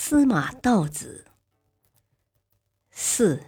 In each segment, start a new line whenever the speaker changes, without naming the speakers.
司马道子。四，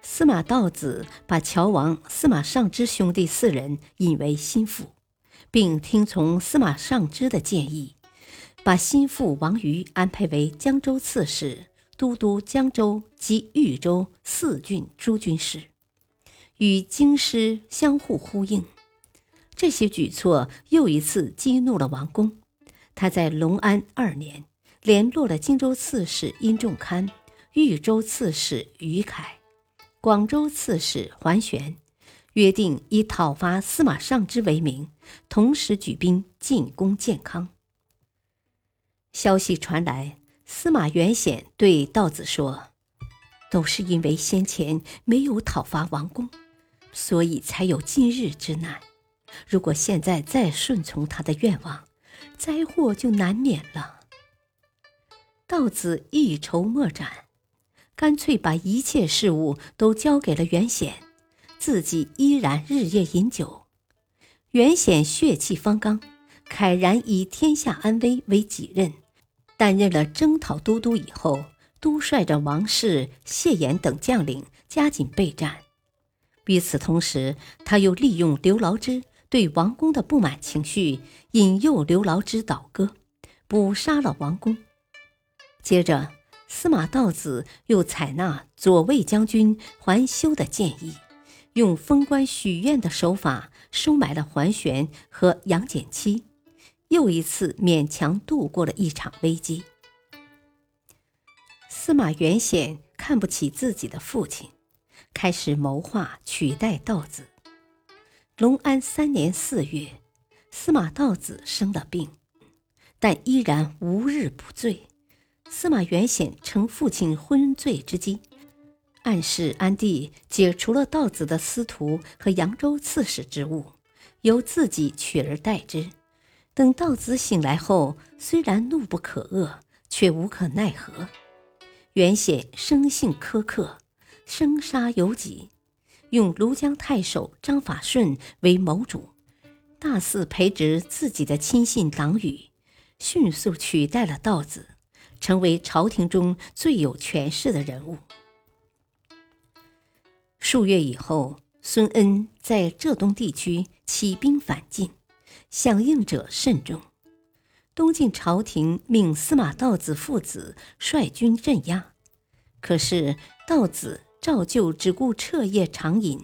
司马道子把乔王司马尚之兄弟四人引为心腹，并听从司马尚之的建议，把心腹王瑜安排为江州刺史，都督江州及豫州四郡诸军事，与京师相互呼应。这些举措又一次激怒了王公。他在隆安二年联络了荆州刺史殷仲堪、豫州刺史于凯、广州刺史桓玄，约定以讨伐司马尚之为名，同时举兵进攻建康。消息传来，司马元显对道子说：“都是因为先前没有讨伐王公，所以才有今日之难。如果现在再顺从他的愿望，”灾祸就难免了。道子一筹莫展，干脆把一切事务都交给了袁显，自己依然日夜饮酒。袁显血气方刚，慨然以天下安危为己任，担任了征讨都督以后，督率着王氏、谢衍等将领加紧备战。与此同时，他又利用刘牢之。对王公的不满情绪，引诱刘牢之倒戈，捕杀了王公。接着，司马道子又采纳左卫将军桓修的建议，用封官许愿的手法收买了桓玄和杨戬妻，又一次勉强度过了一场危机。司马元显看不起自己的父亲，开始谋划取代道子。隆安三年四月，司马道子生了病，但依然无日不醉。司马元显乘父亲昏醉之机，暗示安帝解除了道子的司徒和扬州刺史职务，由自己取而代之。等道子醒来后，虽然怒不可遏，却无可奈何。元显生性苛刻，生杀有己。用庐江太守张法顺为谋主，大肆培植自己的亲信党羽，迅速取代了道子，成为朝廷中最有权势的人物。数月以后，孙恩在浙东地区起兵反晋，响应者甚众。东晋朝廷命司马道子父子率军镇压，可是道子。照旧只顾彻夜长饮，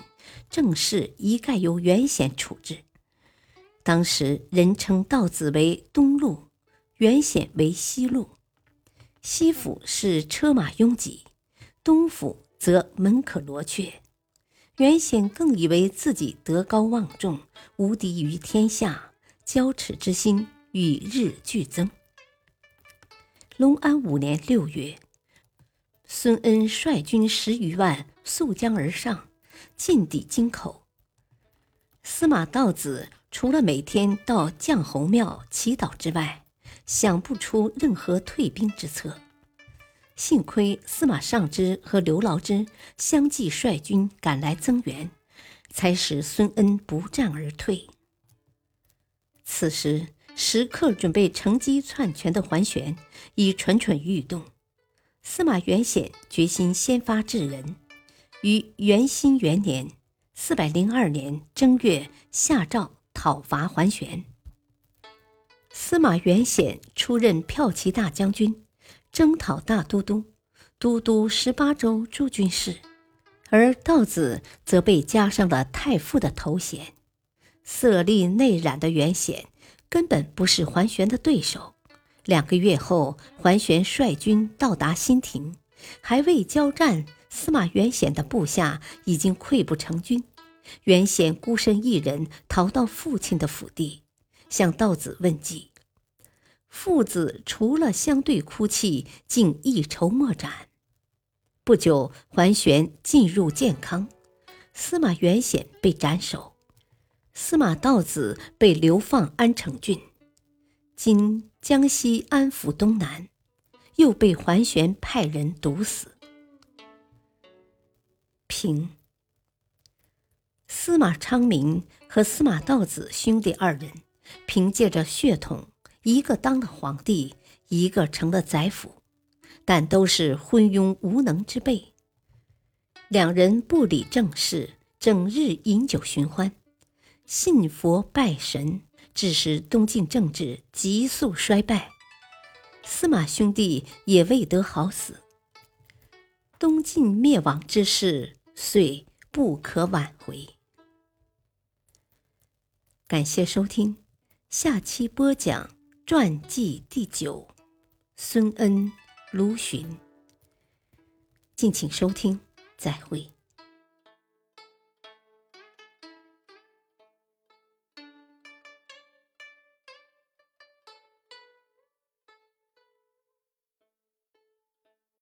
政事一概由袁显处置。当时人称道子为东路，袁显为西路。西府是车马拥挤，东府则门可罗雀。袁显更以为自己德高望重，无敌于天下，骄耻之心与日俱增。隆安五年六月。孙恩率军十余万溯江而上，进抵京口。司马道子除了每天到将侯庙祈祷之外，想不出任何退兵之策。幸亏司马尚之和刘牢之相继率军赶来增援，才使孙恩不战而退。此时，时刻准备乘机篡权的桓玄已蠢蠢欲动。司马元显决心先发制人，于元兴元年（四百零二年）正月下诏讨伐桓玄。司马元显出任骠骑大将军、征讨大都督、都督十八州诸军事，而道子则被加上了太傅的头衔。色厉内荏的元显根本不是桓玄的对手。两个月后，桓玄率军到达新亭，还未交战，司马元显的部下已经溃不成军。元显孤身一人逃到父亲的府邸，向道子问计。父子除了相对哭泣，竟一筹莫展。不久，桓玄进入建康，司马元显被斩首，司马道子被流放安城郡（今江西安抚东南），又被桓玄派人毒死。平。司马昌明和司马道子兄弟二人，凭借着血统，一个当了皇帝，一个成了宰辅。但都是昏庸无能之辈。两人不理政事，整日饮酒寻欢，信佛拜神，致使东晋政治急速衰败。司马兄弟也未得好死，东晋灭亡之势遂不可挽回。感谢收听，下期播讲传记第九，孙恩。卢循，敬请收听，再会。